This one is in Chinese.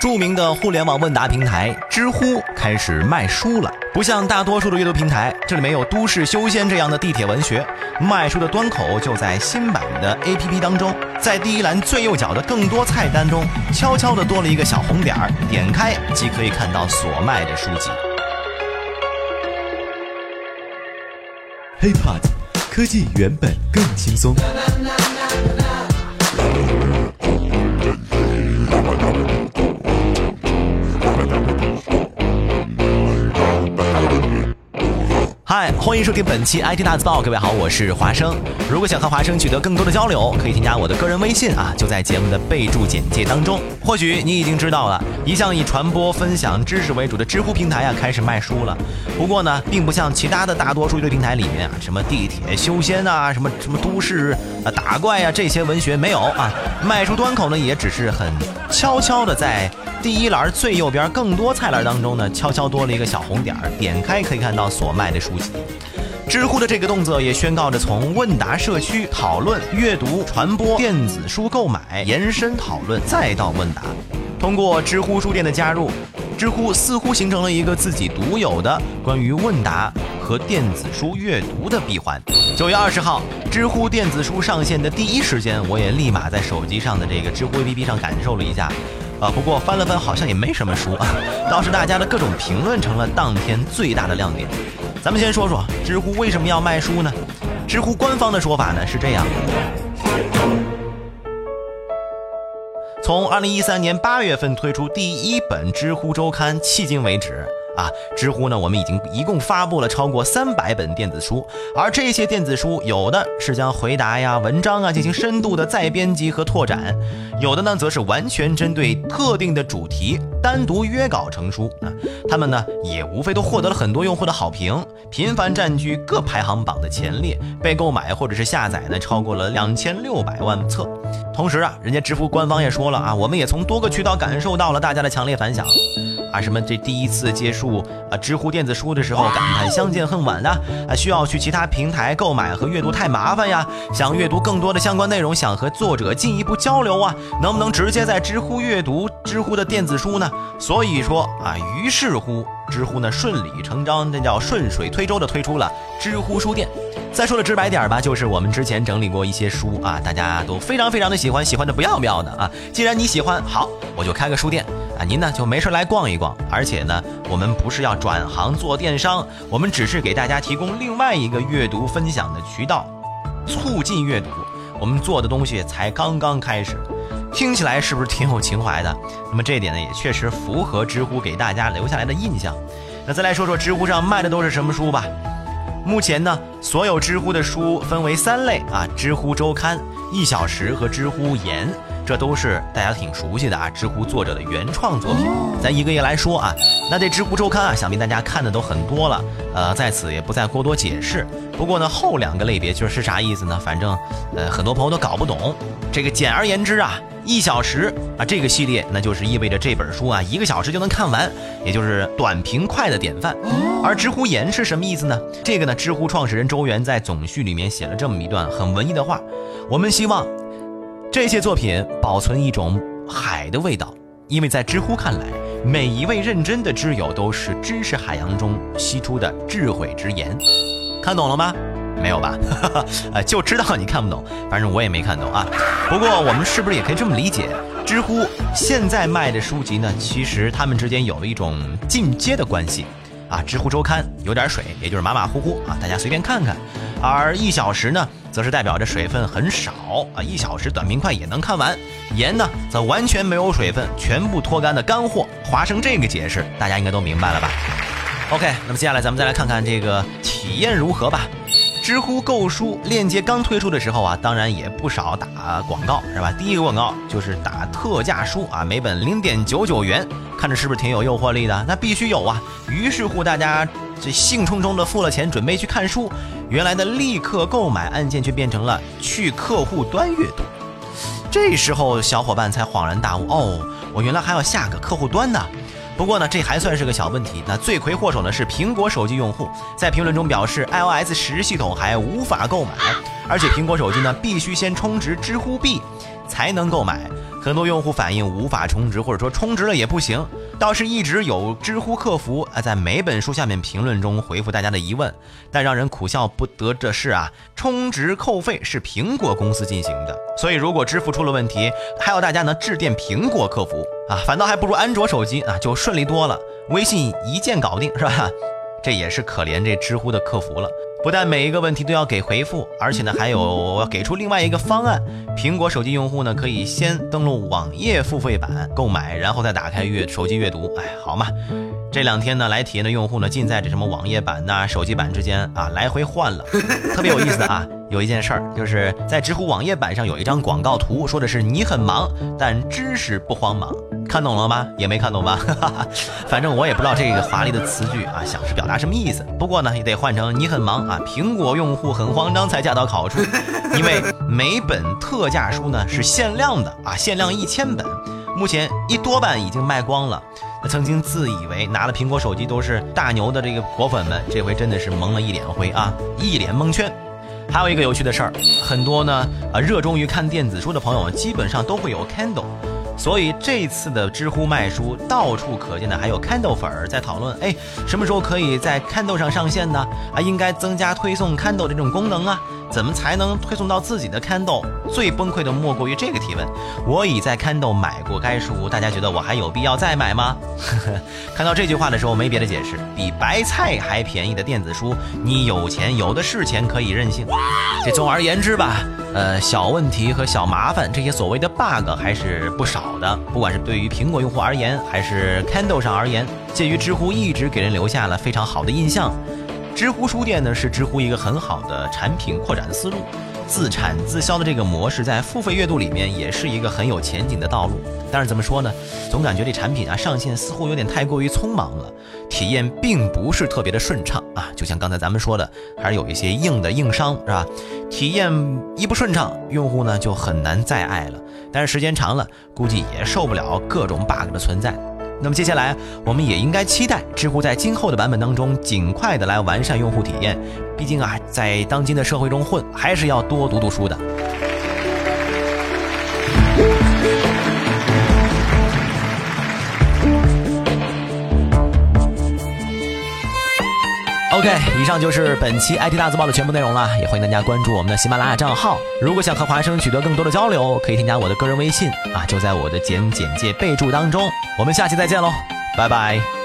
著名的互联网问答平台知乎开始卖书了。不像大多数的阅读平台，这里没有都市修仙这样的地铁文学，卖书的端口就在新版的 APP 当中，在第一栏最右角的更多菜单中，悄悄地多了一个小红点儿，点开即可以看到所卖的书籍。HeyPod，科技原本更轻松。嗨，欢迎收听本期 IT 大字报。各位好，我是华生。如果想和华生取得更多的交流，可以添加我的个人微信啊，就在节目的备注简介当中。或许你已经知道了，一向以传播分享知识为主的知乎平台啊，开始卖书了。不过呢，并不像其他的大多数阅读平台里面啊，什么地铁修仙啊，什么什么都市啊打怪啊这些文学没有啊。卖书端口呢，也只是很悄悄的在。第一栏最右边更多菜栏当中呢，悄悄多了一个小红点儿，点开可以看到所卖的书籍。知乎的这个动作也宣告着从问答社区讨论、阅读、传播电子书购买，延伸讨论，再到问答。通过知乎书店的加入，知乎似乎形成了一个自己独有的关于问答和电子书阅读的闭环。九月二十号，知乎电子书上线的第一时间，我也立马在手机上的这个知乎 APP 上感受了一下。啊，不过翻了翻，好像也没什么书啊，倒是大家的各种评论成了当天最大的亮点。咱们先说说知乎为什么要卖书呢？知乎官方的说法呢是这样：从二零一三年八月份推出第一本知乎周刊，迄今为止。啊，知乎呢，我们已经一共发布了超过三百本电子书，而这些电子书有的是将回答呀、文章啊进行深度的再编辑和拓展，有的呢则是完全针对特定的主题单独约稿成书啊。他们呢也无非都获得了很多用户的好评，频繁占据各排行榜的前列，被购买或者是下载呢超过了两千六百万册。同时啊，人家知乎官方也说了啊，我们也从多个渠道感受到了大家的强烈反响。啊，什么这第一次接触啊知乎电子书的时候，感叹相见恨晚的啊，需要去其他平台购买和阅读太麻烦呀，想阅读更多的相关内容，想和作者进一步交流啊，能不能直接在知乎阅读知乎的电子书呢？所以说啊，于是乎。知乎呢顺理成章，那叫顺水推舟的推出了知乎书店。再说的直白点吧，就是我们之前整理过一些书啊，大家都非常非常的喜欢，喜欢的不要不要的啊。既然你喜欢，好，我就开个书店啊，您呢就没事来逛一逛。而且呢，我们不是要转行做电商，我们只是给大家提供另外一个阅读分享的渠道，促进阅读。我们做的东西才刚刚开始。听起来是不是挺有情怀的？那么这一点呢，也确实符合知乎给大家留下来的印象。那再来说说知乎上卖的都是什么书吧。目前呢，所有知乎的书分为三类啊：知乎周刊、一小时和知乎言。这都是大家挺熟悉的啊，知乎作者的原创作品。咱一个一个来说啊。那这知乎周刊啊，想必大家看的都很多了，呃，在此也不再过多解释。不过呢，后两个类别就是啥意思呢？反正，呃，很多朋友都搞不懂。这个简而言之啊，一小时啊，这个系列那就是意味着这本书啊，一个小时就能看完，也就是短平快的典范。而知乎言是什么意思呢？这个呢，知乎创始人周元在总序里面写了这么一段很文艺的话：我们希望。这些作品保存一种海的味道，因为在知乎看来，每一位认真的知友都是知识海洋中吸出的智慧之言。看懂了吗？没有吧？呃，就知道你看不懂，反正我也没看懂啊。不过我们是不是也可以这么理解？知乎现在卖的书籍呢，其实他们之间有了一种进阶的关系啊。知乎周刊有点水，也就是马马虎虎啊，大家随便看看。而一小时呢？则是代表着水分很少啊，一小时短平快也能看完。盐呢，则完全没有水分，全部脱干的干货。划成这个解释，大家应该都明白了吧？OK，那么接下来咱们再来看看这个体验如何吧。知乎购书链接刚推出的时候啊，当然也不少打广告，是吧？第一个广告就是打特价书啊，每本零点九九元，看着是不是挺有诱惑力的？那必须有啊！于是乎，大家这兴冲冲的付了钱，准备去看书。原来的立刻购买按键却变成了去客户端阅读。这时候，小伙伴才恍然大悟：哦，我原来还要下个客户端呢。不过呢，这还算是个小问题。那罪魁祸首呢是苹果手机用户，在评论中表示 iOS 十系统还无法购买，而且苹果手机呢必须先充值知乎币才能购买。很多用户反映无法充值，或者说充值了也不行。倒是一直有知乎客服啊，在每本书下面评论中回复大家的疑问。但让人苦笑不得的是啊，充值扣费是苹果公司进行的，所以如果支付出了问题，还要大家呢致电苹果客服啊，反倒还不如安卓手机啊就顺利多了，微信一键搞定是吧？这也是可怜这知乎的客服了。不但每一个问题都要给回复，而且呢还有 要给出另外一个方案。苹果手机用户呢可以先登录网页付费版购买，然后再打开阅手机阅读。哎，好嘛，这两天呢来体验的用户呢尽在这什么网页版呐、手机版之间啊来回换了，特别有意思的啊。有一件事儿，就是在知乎网页版上有一张广告图，说的是你很忙，但知识不慌忙。看懂了吗？也没看懂吧？反正我也不知道这个华丽的词句啊，想是表达什么意思。不过呢，也得换成你很忙啊，苹果用户很慌张才恰到好处。因为每本特价书呢是限量的啊，限量一千本，目前一多半已经卖光了。那曾经自以为拿了苹果手机都是大牛的这个果粉们，这回真的是蒙了一脸灰啊，一脸蒙圈。还有一个有趣的事儿，很多呢啊热衷于看电子书的朋友，基本上都会有 Kindle，所以这次的知乎卖书到处可见的还有 Kindle 粉儿在讨论，哎，什么时候可以在 Kindle 上上线呢？啊，应该增加推送 Kindle 这种功能啊。怎么才能推送到自己的 Kindle？最崩溃的莫过于这个提问：我已在 Kindle 买过该书，大家觉得我还有必要再买吗？看到这句话的时候，没别的解释，比白菜还便宜的电子书，你有钱有的是钱可以任性。这总而言之吧，呃，小问题和小麻烦，这些所谓的 bug 还是不少的。不管是对于苹果用户而言，还是 Kindle 上而言，介于知乎一直给人留下了非常好的印象。知乎书店呢是知乎一个很好的产品扩展思路，自产自销的这个模式在付费阅读里面也是一个很有前景的道路。但是怎么说呢，总感觉这产品啊上线似乎有点太过于匆忙了，体验并不是特别的顺畅啊。就像刚才咱们说的，还是有一些硬的硬伤是吧？体验一不顺畅，用户呢就很难再爱了。但是时间长了，估计也受不了各种 bug 的存在。那么接下来，我们也应该期待知乎在今后的版本当中，尽快的来完善用户体验。毕竟啊，在当今的社会中混，还是要多读读书的。以上就是本期 IT 大字报的全部内容了，也欢迎大家关注我们的喜马拉雅账号。如果想和华生取得更多的交流，可以添加我的个人微信啊，就在我的节目简介备注当中。我们下期再见喽，拜拜。